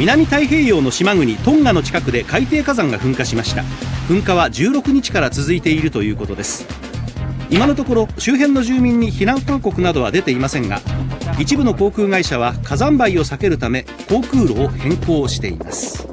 南太平洋の島国トンガの近くで海底火山が噴火しました。噴火は16日から続いているということです。今のところ周辺の住民に避難勧告などは出ていませんが一部の航空会社は火山灰を避けるため航空路を変更しています。